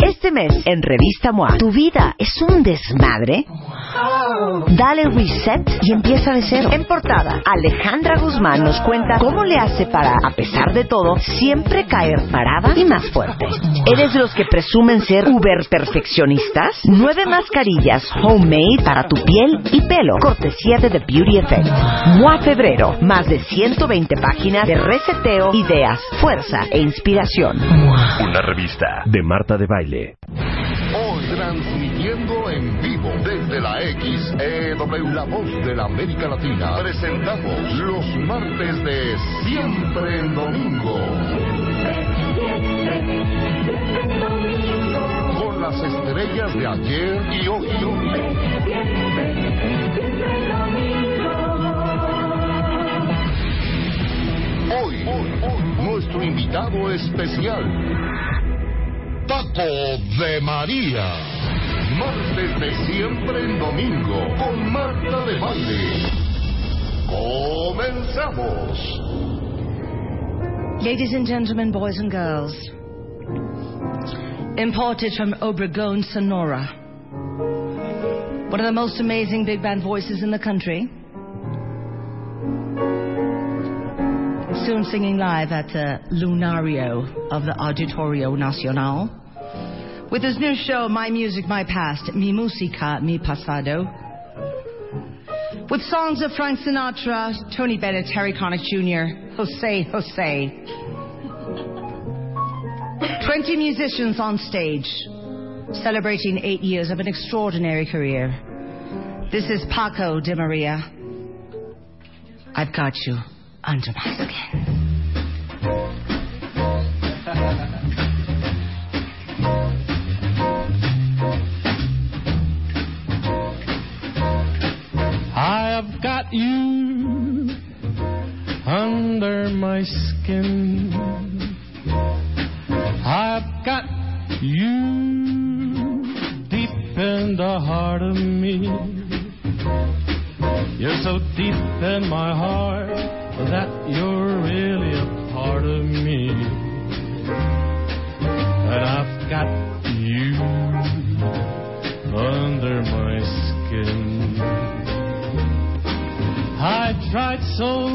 Este mes, en Revista MOA, ¿tu vida es un desmadre? Dale reset y empieza de cero. En portada, Alejandra Guzmán nos cuenta cómo le hace para, a pesar de todo, siempre caer parada y más fuerte. ¿Eres de los que presumen ser uber perfeccionistas? Nueve mascarillas homemade para tu piel y pelo. Cortesía de The Beauty Effect. MOA Febrero. Más de 120 páginas de reseteo, ideas, fuerza e inspiración. Una revista de Marta de Baile. Hoy transmitiendo en vivo desde la XEW, la voz de la América Latina, presentamos los martes de Siempre en Domingo. Con las estrellas de ayer y hoy. Hoy, nuestro invitado especial. Paco de María. Martes de siempre en domingo con Marta de Baile. Comenzamos. Ladies and gentlemen, boys and girls, imported from Obregon, Sonora, one of the most amazing big band voices in the country, soon singing live at the Lunario of the Auditorio Nacional. With his new show, My Music, My Past, Mi Música, Mi Pasado. With songs of Frank Sinatra, Tony Bennett, Harry Connick Jr., Jose Jose. 20 musicians on stage, celebrating eight years of an extraordinary career. This is Paco de Maria. I've got you under my skin. I've got you under my skin. Heart of me. You're so deep in my heart that you're really a part of me. And I've got you under my skin. I tried so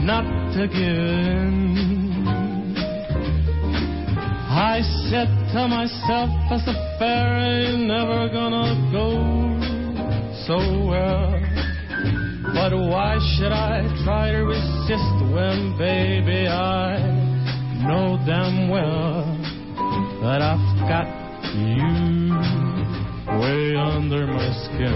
not to give in. Said to myself, as a fairy, never gonna go so well. But why should I try to resist when, baby, I know damn well that I've got you way under my skin.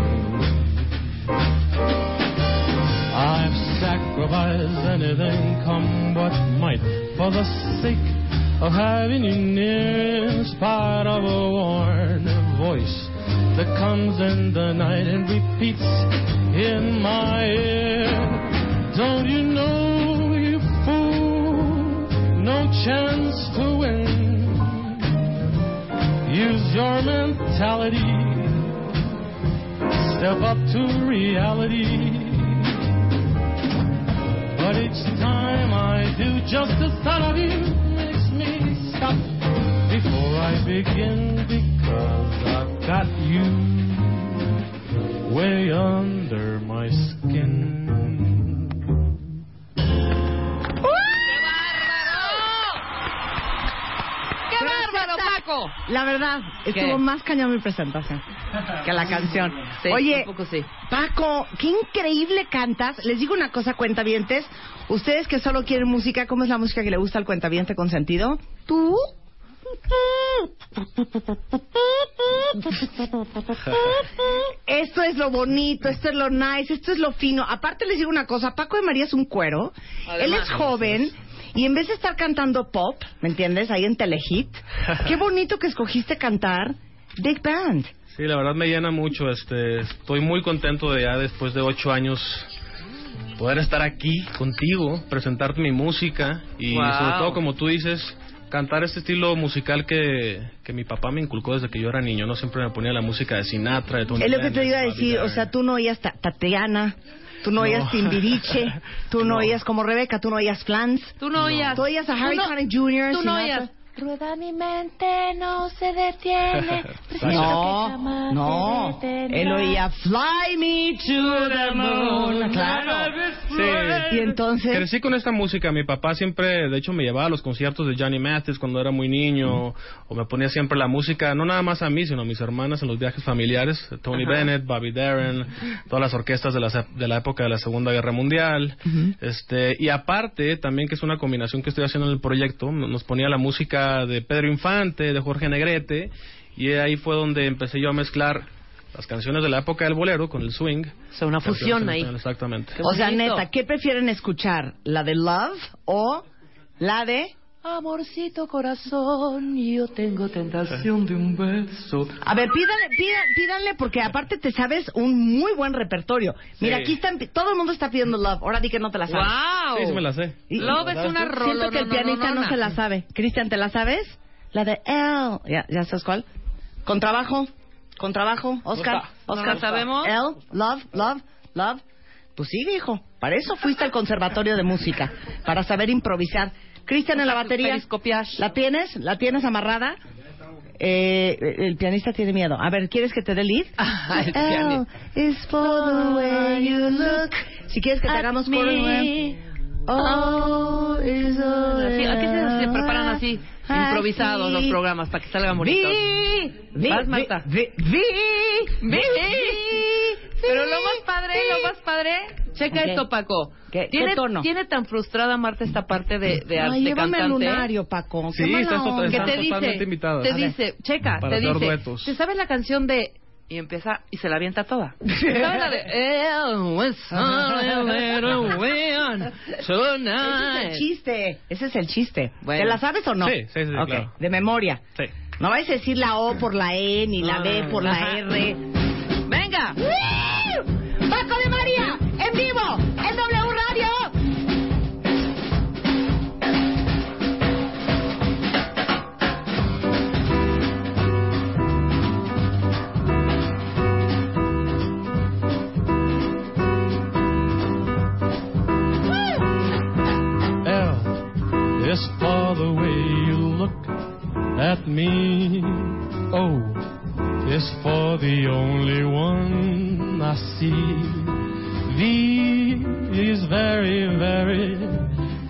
I've sacrificed anything, come what might, for the sake of having you near, in spite of a worn voice that comes in the night and repeats in my ear. Don't you know, you fool, no chance to win. Use your mentality, step up to reality. But each time I do, just the thought of you stop before I begin because I've got you way under my skin. La verdad, estuvo más cañón mi presentación que la canción. Sí, Oye, un poco sí. Paco, qué increíble cantas. Les digo una cosa, cuentavientes. Ustedes que solo quieren música, ¿cómo es la música que le gusta al cuentaviente con sentido? ¿Tú? Esto es lo bonito, esto es lo nice, esto es lo fino. Aparte les digo una cosa, Paco de María es un cuero. Él es joven Y en vez de estar cantando pop, ¿me entiendes? Ahí en Telehit, qué bonito que escogiste cantar Big Band. Sí, la verdad me llena mucho. Este, estoy muy contento de ya después de ocho años poder estar aquí contigo, presentarte mi música y Wow. sobre todo, como tú dices, cantar este estilo musical que, que mi papá me inculcó desde que yo era niño. No siempre me ponía la música de Sinatra, de Tony Es lo que te iba a decir, o sea, tú no oías Ta- Tatiana, tú no, No. oías Timbiriche, tú no, No. oías como Rebeca, tú no oías Flans. Tú no oías. Tú oías a Harry no- Connick Jr., Tú no oías. Rueda mi mente, no se detiene. No, no, él oía Fly Me to the Moon, claro. Sí. Y entonces, Crecí con esta música. Mi papá siempre, de hecho, me llevaba a los conciertos de Johnny Mathis cuando era muy niño, o me ponía siempre la música, no nada más a mí, sino a mis hermanas en los viajes familiares. Tony Bennett, Bobby Darin, todas las orquestas de la, de la época de la Segunda Guerra Mundial. este Y aparte, también que es una combinación que estoy haciendo en el proyecto, nos ponía la música de Pedro Infante, de Jorge Negrete, y ahí fue donde empecé yo a mezclar las canciones de la época del bolero con el swing. O sea, una fusión ahí. Exactamente. O sea, neta, ¿qué prefieren escuchar? ¿La de Love o la de... Amorcito corazón, yo tengo tentación de un beso. A ver, pídale, pida- pídanle porque aparte te sabes un muy buen repertorio. Mira, Sí. aquí están, todo el mundo está pidiendo Love. Ahora di que no te la sabes. ¡Wow! Sí, sí me la sé. Y- Love es una rola. Siento que el pianista no se la sabe. Cristian, ¿te la sabes? La de L. ¿Ya, ya sabes cuál? Con trabajo. Con trabajo. Oscar. Oscar. ¿No la sabemos? L. Love, love, love. Pues sí, hijo. Para eso fuiste al conservatorio de música. Para saber improvisar. Cristian en la batería. ¿La tienes? ¿La tienes amarrada? Eh, el pianista tiene miedo. A ver, ¿quieres que te dé lead? Ah, el pianista. look. Si quieres que te hagamos coro. Oh, is Así, aquí se, se preparan así, improvisados los programas para que salgan bonitos. Vi, Vas, Marta. vi, vi, vi. Pero lo más padre, lo más padre, checa esto, Paco. ¿Qué- qué ¿Tiene, tono? tiene tan frustrada Marta esta parte de, de, Ay, de llévame al cantante. lunario, Paco. Qué Sí, estás que te dice, totalmente invitadas. te A ver. dice, checa, Para te dice. ¿te sabes la canción de y empieza y se la avienta toda? ¿Te sabes la de "Eh, was on a little wind Ese tonight"? es el chiste. Ese es el chiste. Bueno. ¿Te la sabes o no? Sí, sí, sí, Ok, claro. De memoria. Sí. No vais a decir la O por la E, ni la B por la Ajá. R. Venga. ¡Paco at me. Oh, is for the only one I see. V is very, very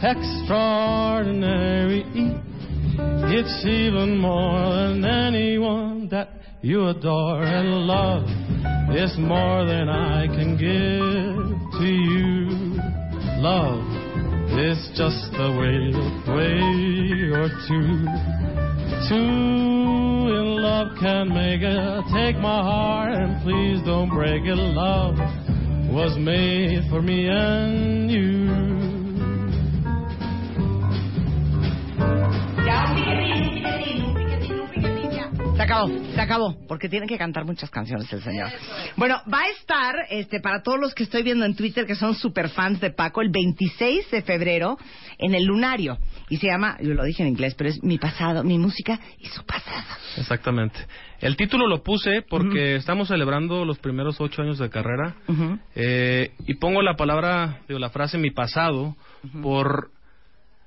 extraordinary. It's even more than anyone that you adore. And love is more than I can give to you. Love is just a way, way or two. Two in love can make it. Take my heart and please don't break it. Love was made for me and you. Se acabó, se acabó, porque tienen que cantar muchas canciones el señor. Bueno, va a estar, este, para todos los que estoy viendo en Twitter que son super fans de Paco, el 26 de febrero en el Lunario. Y se llama, yo lo dije en inglés, pero es mi pasado, mi música y su pasado. Exactamente. El título lo puse porque estamos celebrando los primeros ocho años de carrera eh, y pongo la palabra, digo, la frase mi pasado por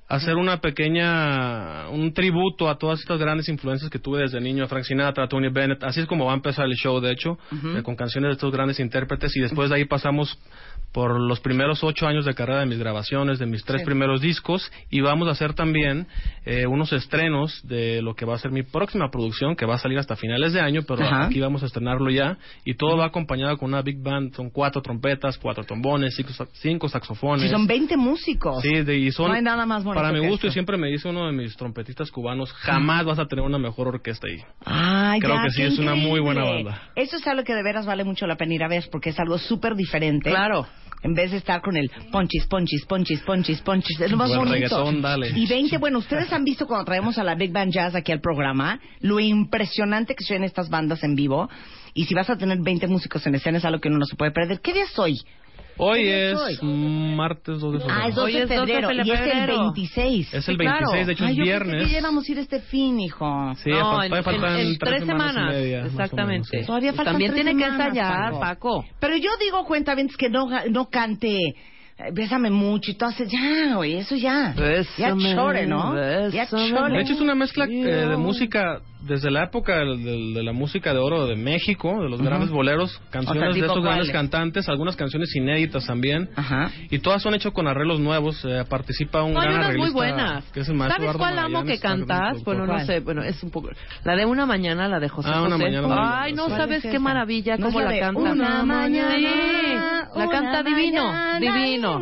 hacer una pequeña, un tributo a todas estas grandes influencias que tuve desde niño, a Frank Sinatra, a Tony Bennett, así es como va a empezar el show, de hecho, eh, con canciones de estos grandes intérpretes y después de ahí pasamos por los primeros ocho años de carrera de mis grabaciones, de mis tres primeros discos y vamos a hacer también eh, unos estrenos de lo que va a ser mi próxima producción que va a salir hasta finales de año, pero Ajá. aquí vamos a estrenarlo ya y todo va acompañado con una big band, son cuatro trompetas, cuatro trombones, cinco, cinco saxofones. Sí, son 20 músicos. Sí, de- y son, No hay nada más bonito para mi gusto, y siempre me dice uno de mis trompetistas cubanos, jamás vas a tener una mejor orquesta ahí. Ah, Creo ya, que sí, es una muy buena banda. Eso es algo que de veras vale mucho la pena ir a ver porque es algo súper diferente. Claro. En vez de estar con el ponchis, ponchis, ponchis, ponchis, ponchis. Es lo más bonito. reggaetón, dale. Y 20, bueno, ustedes han visto cuando traemos a la Big Band Jazz aquí al programa, lo impresionante que son estas bandas en vivo. Y si vas a tener 20 músicos en escena es algo que uno no se puede perder. ¿Qué día es hoy? Hoy ¿Qué es es martes 2 de febrero. Ah, es 12 Hoy de es 12 de febrero. Y es el febrero. 26. Es el Sí, claro. 26, de hecho Ay, es pensé viernes. que ya íbamos a ir este fin, hijo. Sí, no, en, todavía faltan en- en tres semanas, y media, exactamente. menos, sí. Todavía faltan También tres tiene que semanas, ensayar, Paco. Paco. Pero yo digo, cuenta bien, que no, no cante eh, Bésame mucho y todo hace ya, güey, eso ya. Bésame, ya chore, ¿no? Ya bésame. chore. De hecho, es una mezcla eh, de música desde la época de, de- de la música de oro de México, de los grandes boleros, canciones O sea, de ¿tipo esos grandes cantantes, algunas canciones inéditas también. Ajá. Y todas son hechas con arreglos nuevos. eh, participa un No, hay gran muy arreglista buenas. que es el ¿Sabes Eduardo cuál amo que cantas? Bueno, no sé, bueno, es un poco... La de Una Mañana, la de José Ah, Una José. Mañana, muy Ay, no ¿Cuál sabes es qué maravilla ¿No cómo la la de canta. Una mañana, Sí, la una canta divino, mañana divino.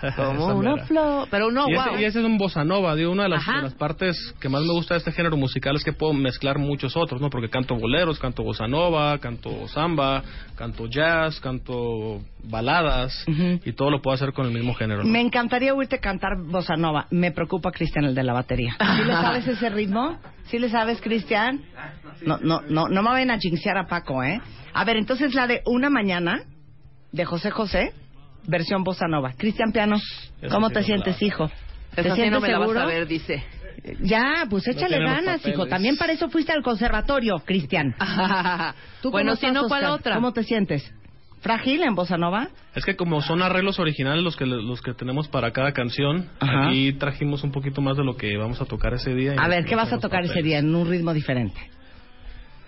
Como una flor. Pero no, y, wow. ese, y ese es un bossa nova, digo, una de las, de las partes que más me gusta de este género musical es que puedo mezclar muchos otros, ¿no? Porque canto boleros, canto bossa nova, canto samba, canto jazz, canto baladas, Ujú. y todo lo puedo hacer con el mismo género. ¿no? Me encantaría oírte cantar bossa nova. Me preocupa Cristian el de la batería. ¿Sí le sabes ese ritmo? ¿Sí le sabes, Cristian? No, no, no, no me vayan a jinxear a Paco, ¿eh? A ver, entonces la de Una Mañana, de José José, versión bossa nova. Cristian Piano, ¿cómo te sientes, la- hijo? ¿Te sientes no me la vas seguro? a ver, dice. Ya, pues échale ganas, hijo. También para eso fuiste al conservatorio, Cristian. ¿Tú bueno, si no, ¿cuál otra? ¿Cómo te sientes? ¿Frágil en bossa nova? Es que como son arreglos originales los que los que tenemos para cada canción, Ajá. aquí trajimos un poquito más de lo que vamos a tocar ese día. A ver, ¿qué vas a tocar ese día en un ritmo diferente?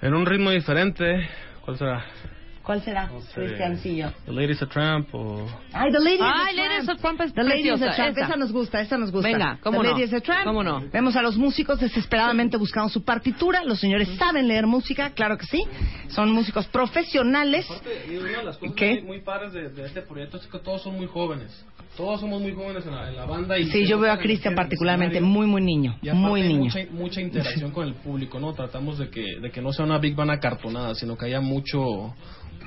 En un ritmo diferente, ¿cuál será? ¿Cuál será, sé. Cristiancillo? The Lady's a Tramp o... Ay, The Lady is a Ay, Lady Tramp. is a Tramp es The Lady is a preciosa, Tramp. esa. Esa nos gusta, esa nos gusta. Venga, ¿cómo The no? Lady is a Tramp. ¿Cómo no? Vemos a los músicos desesperadamente buscando su partitura. Los señores saben leer música, claro que sí. Son músicos profesionales. Y una de las cosas ¿Qué? muy, muy padres de, de este proyecto es que todos son muy jóvenes. Todos somos muy jóvenes en la, en la banda. Y Sí, yo veo a Cristian particularmente muy, muy niño. Y aparte Muy niño. Mucha, mucha interacción con el público, ¿no? Tratamos de que, de que no sea una Big Band acartonada, sino que haya mucho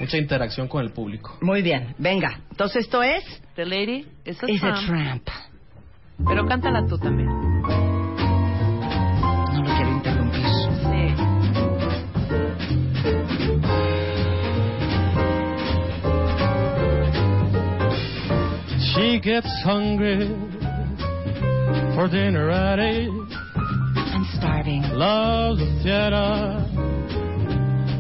mucha interacción con el público. Muy bien, venga. Entonces esto es... The Lady is a, Is a Tramp. Pero cántala tú también. No lo quiero interrumpir. Sí. She gets hungry for dinner at eight. I'm starving. Loves the theater.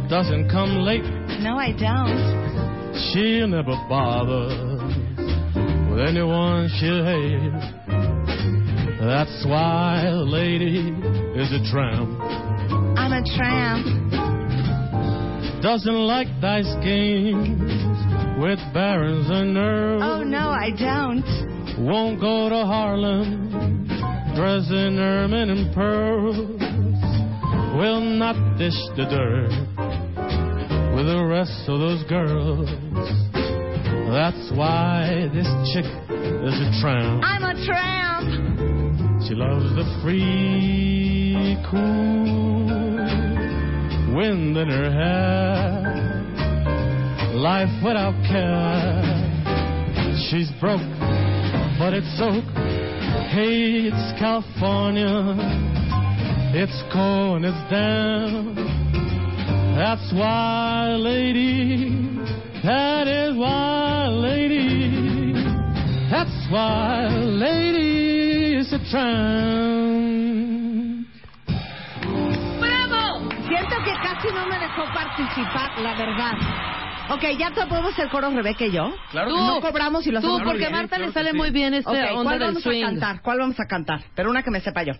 Doesn't come late. No, I don't. She'll never bothers with anyone she'll hate. That's why the lady is a tramp. I'm a tramp. Doesn't like dice games with barons and earls. Oh, no, I don't. Won't go to Harlem, dressed in ermine and pearls. Will not dish the dirt with the rest of those girls. That's why this chick is a tramp. I'm a tramp. She loves the free, cool wind in her hair. Life without care. She's broke, but it's oak. Hey, it's California. It's cold and it's damp. That's why, lady. That is why, lady. That's why, lady is a tramp. ¡Bravo! Siento que casi no me dejó participar, la verdad. Ok, ya te podemos hacer coro Rebeca y yo. Claro Tú, No cobramos y lo tú, hacemos porque a. Marta claro le sale sí. muy bien este Ok, onda ¿cuál del vamos swing. a cantar? ¿Cuál vamos a cantar? Pero una que me sepa yo.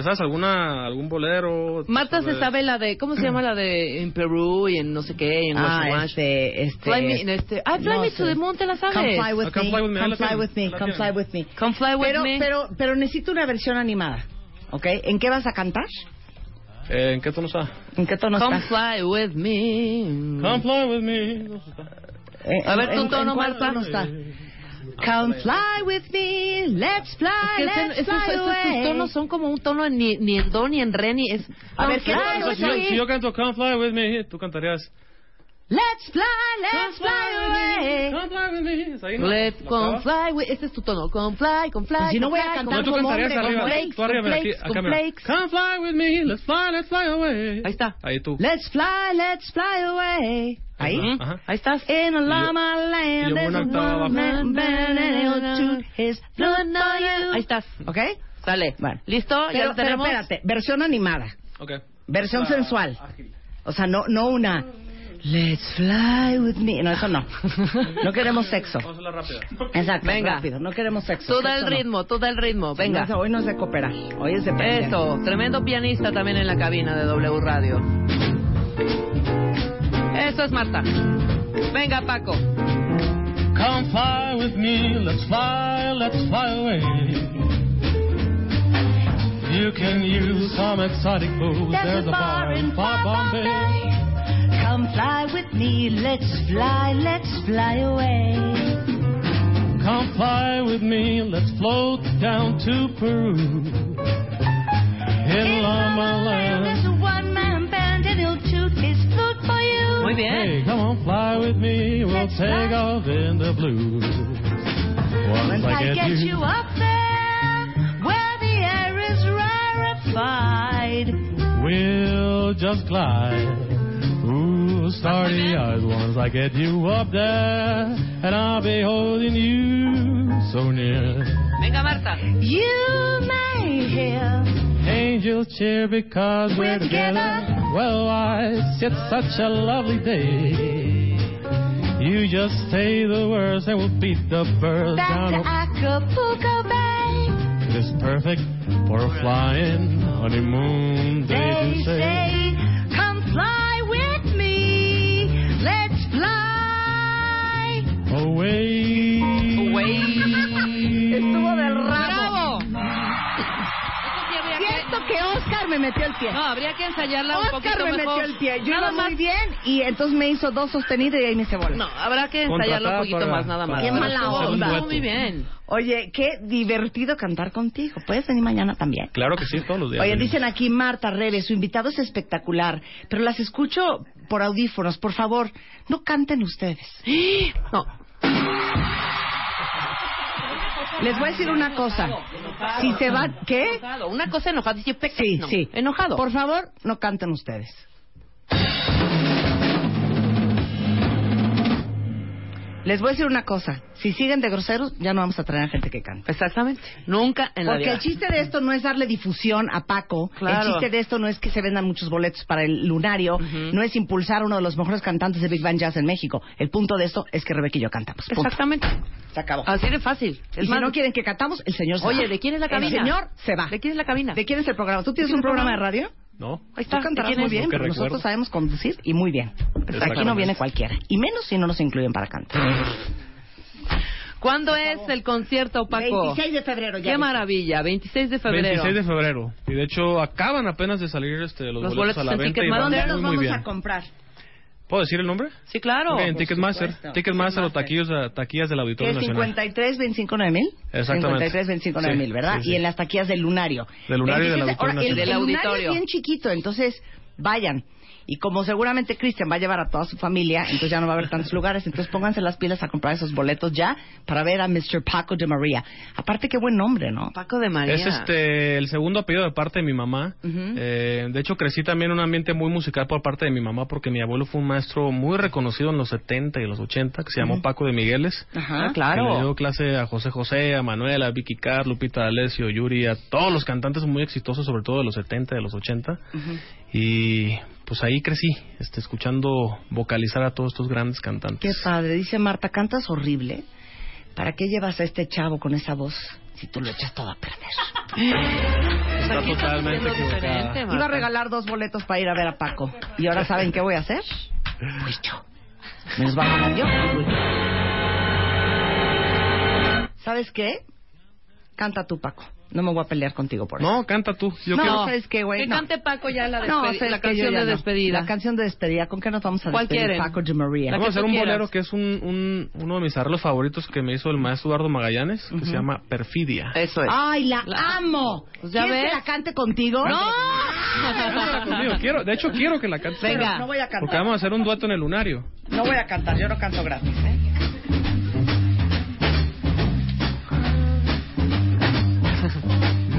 ¿Te sabes alguna, algún bolero? Marta se sabe la de, ¿cómo se llama la de en Perú y en no sé qué, en Ah, Wash este, este... Fly me, este, ah, Fly no me to the moon, ¿te la sabes? Come fly with Ah, Come me, Fly With Me, come fly with me, come fly with me. Come fly with Pero, me. pero, pero necesito una versión animada, ¿ok? ¿En qué vas a cantar? Eh, ¿En qué tono está? ¿En qué tono Come está? fly with me. Come fly with me. Eh, A ver, ¿en- tu tono, en cuál Marta. tono está? Come fly with me, let's fly, Es que ese- let's esos, fly esos away. tonos son como un tono ni, ni en do ni en re ni es. A ver, ¿qué Come tono fly si, yo, me. si yo canto Come fly with me, tú cantarías Let's fly, let's fly away. Come fly with me. ¿Es ahí, no? Let's ¿Lo come acabas? fly, güey. Este es tu tono. Come fly, come fly. Pues si no come voy a fly, cantar No, tú como cantarías hombre, arriba. flakes, Tú arriba, aquí, acá, flakes. Come fly with me. Let's fly, let's fly away. Ahí está. Ahí tú. Let's fly, let's fly away. Ahí. Ajá. Ahí estás. In a llama land, there's a woman shoot his. Ahí estás. ¿Ok? Sale. Bueno. ¿Listo? ¿Ya Pero, lo pero tenemos? espérate, versión animada, Ok. versión Ah, sensual. ágil. O sea, no, no una. Let's fly with me. No, eso no. No queremos sexo. Vamos a rápida. Exacto, Venga. rápido. No queremos sexo. Tú da el no. ritmo, tú da el ritmo. Venga. No, hoy no es de cooperar. Hoy es de prender. Eso, tremendo pianista también en la cabina de W Radio. Eso es Marta. Venga, Paco. Come fly with me, let's fly, let's fly away. You can use some exotic booze. There's a bar in far Bombay. Come fly with me. Let's fly, let's fly away. Come fly with me, let's float down to Peru. In Llama There's Land. a one-man band and he'll toot his flute for you. Muy bien. Hey, come on, fly with me, we'll Let's take fly. off in the blues. Once Once I get you up there, where the air is rarefied. We'll just glide. Ooh, starry eyes once I get you up there, and I'll be holding you so near. Venga, Marta. You may hear Angels cheer because we're, We're together. Well, why, it's such a lovely day. You just say the words and we'll beat the birds back down. to Acapulco Bay. It is perfect for a flying honeymoon. They, They do say. say, fly. Away. Estuvo del rabo. Siento que Oscar me metió el pie. No, habría que ensayarla un Oscar poquito me mejor. metió el pie. Yo nada iba más. muy bien y entonces me hizo dos sostenidos y ahí me hice bola. No, habrá que ensayarlo un poquito para- más, nada más. Qué mala onda. muy bien. Oye, qué divertido cantar contigo. Puedes venir mañana también. Claro que sí, todos los días. Oye, venimos. dicen aquí Marta Rebe, su invitado es espectacular, pero las escucho por audífonos. Por favor, no canten ustedes. No. Les voy a decir una cosa. Si se van, ¿qué? Enojado. Una cosa enojada. Sí, sí. Enojado. Por favor, no canten ustedes. Les voy a decir una cosa. Si siguen de groseros, ya no vamos a traer a gente que cante. Exactamente. Nunca en la Porque vida. el chiste de esto no es darle difusión a Paco. Claro. El chiste de esto no es que se vendan muchos boletos para el lunario. No es impulsar a uno de los mejores cantantes de Big Band Jazz en México. El punto de esto es que Rebeca y yo cantamos. Punto. Exactamente. Se acabó. Así de fácil. y Es si no quieren que cantamos, el señor se Oye, va. ¿de quién es la cabina? El señor se va. ¿De quién es la cabina? ¿De quién es el programa? ¿Tú tienes un el programa de radio? No. Ahí está. Tú cantarás ¿De quién muy bien, pero nosotros recuerdo. sabemos conducir y muy bien. Aquí no viene cualquiera. Y menos si no nos incluyen para cantar. ¿Cuándo es el concierto, Paco? 26 de febrero ya. Qué maravilla. 26 de febrero. 26 de febrero. Y de hecho acaban apenas de salir este, los, Los boletos, boletos a la venta y van ¿Dónde muy, los vamos a comprar? ¿Puedo decir el nombre? Sí, claro. Ok, en Ticketmaster. Ticketmaster o taquillos, taquillas del ¿Qué Auditorio Nacional. 53, 25, 9 mil? Exactamente. 53, 25, 9 Sí, mil, ¿verdad? sí, sí. Y en las taquillas del lunario. Del lunario y del 26 Auditorio ahora, el, Nacional. el Del lunario auditorio. es bien chiquito, entonces vayan. Y como seguramente Cristian va a llevar a toda su familia, entonces ya no va a haber tantos lugares, entonces pónganse las pilas a comprar esos boletos ya para ver a Mr. Paco de María. Aparte, qué buen nombre, ¿no? Paco de María. Es este el segundo apellido de parte de mi mamá. Ujú. Eh, de hecho, crecí también en un ambiente muy musical por parte de mi mamá porque mi abuelo fue un maestro muy reconocido en los 70 y los 80 que se llamó Ujú. Paco de Migueles. Ajá, Ah, claro. Que le dio clase a José José, a Manuel, a Vicky Carr, Lupita D'Alessio, Yuri, a todos los cantantes muy exitosos, sobre todo de los 70 y de los 80. Y pues ahí crecí, este, escuchando vocalizar a todos estos grandes cantantes. Qué padre. Dice Marta, cantas horrible. ¿Para qué llevas a este chavo con esa voz si tú lo echas todo a perder? Está totalmente equivocada. Iba a regalar dos boletos para ir a ver a Paco. ¿Y ahora saben qué voy a hacer? Pues yo. Me los va a ganar yo. ¿Sabes qué? Canta tú, Paco. No me voy a pelear contigo por eso. No, canta tú. Yo No, quiero- ¿sabes qué, güey? Que No. cante Paco ya la, No, despedi- ¿sabes la canción ya de no. despedida. La canción de despedida. ¿Con qué nos vamos a ¿Cuál despedir, quieren? Paco de María? Vamos a hacer un quieras. bolero que es un, un- uno de mis arreglos favoritos que me hizo el maestro Eduardo Magallanes, que se llama Perfidia. Eso es. ¡Ay, la, La- amo! Pues ya ¿Quieres ves. que la cante contigo? ¡No! Conmigo. Quiero, de hecho, quiero que la cantes. Venga. No voy a cantar. Porque vamos a hacer un dueto en el lunario. No voy a cantar, yo no canto gratis, ¿eh?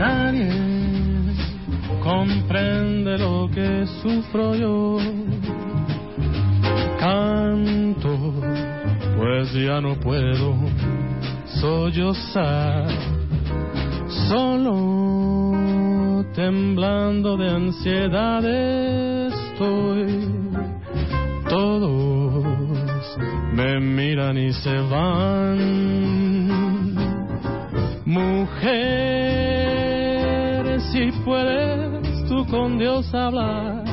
Nadie comprende lo que sufro yo. Canto, pues ya no puedo sollozar. Solo temblando de ansiedad estoy. Todos me miran y se van. Mujer, si puedes tú con Dios hablar,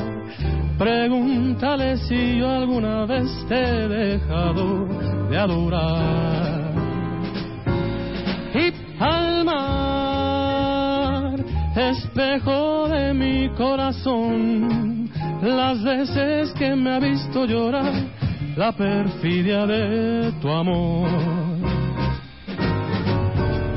pregúntale si yo alguna vez te he dejado de adorar. Y al mar, espejo de mi corazón, las veces que me ha visto llorar, la perfidia de tu amor.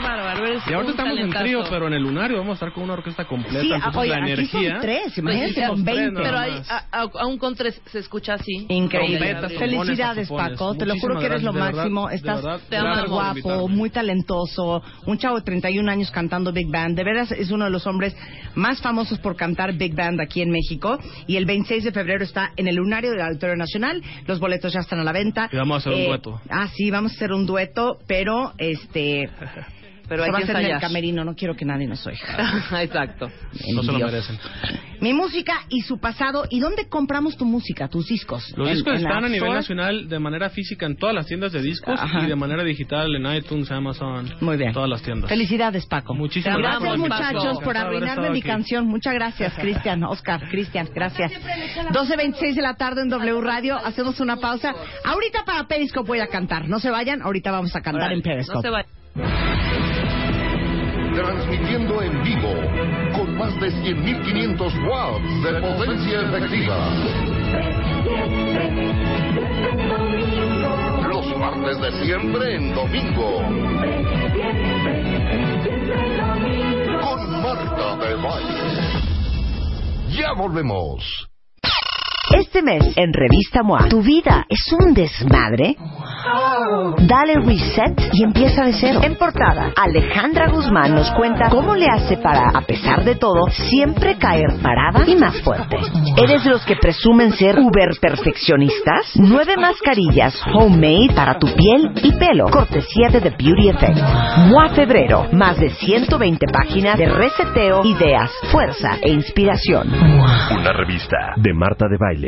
Qué bárbaro. Eres Y ahorita estamos en trío, pero en el lunario vamos a estar con una orquesta completa. Sí, entonces oye, la aquí energía. son tres, imagínate Pues, con somos tres 20. nada Pero a- aún con tres se escucha así. Increíble. Trompetas, Felicidades, Paco. Te lo juro que eres lo gracias, máximo. verdad, Estás verdad, Te amamos. guapo, muy talentoso. Un chavo de 31 años cantando Big Band. De veras es uno de los hombres más famosos por cantar Big Band aquí en México. Y el 26 de febrero está en el Lunario del Auditorio Nacional. Los boletos ya están a la venta. Y vamos a hacer un dueto. Ah, sí, vamos a hacer un dueto, pero este. Pero hay se va a que hacer en el ensayar. camerino. No quiero que nadie nos oiga. Exacto. No se lo merecen. Mi música y su pasado. ¿Y dónde compramos tu música, tus discos? Los ¿En- discos en están a nivel nacional de manera física en todas las tiendas de discos Ajá. y de manera digital en iTunes, Amazon, Muy bien. todas las tiendas. Felicidades, Paco. Muchísimas Gracias, amamos, muchachos, Paco. por arruinarme mi aquí. canción. Muchas gracias, Cristian, Oscar, Cristian, gracias. 12.26 de la tarde en W Radio. Hacemos una pausa. Ahorita para Periscope voy a cantar. No se vayan, ahorita vamos a cantar en No Periscope. se va. Transmitiendo en vivo con más de 100.500 watts de potencia efectiva. Los martes de siempre en domingo. Con Marta de Baile. Ya volvemos. Este mes en Revista MOA, ¿tu vida es un desmadre? Dale reset y empieza de cero. En portada, Alejandra Guzmán nos cuenta cómo le hace para, a pesar de todo, siempre caer parada y más fuerte. ¿Eres de los que presumen ser uber perfeccionistas? Nueve mascarillas homemade para tu piel y pelo, cortesía de The Beauty Effect. MOA Febrero, más de 120 páginas de reseteo, ideas, fuerza e inspiración. Una revista de Marta de Baile.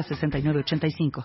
906985.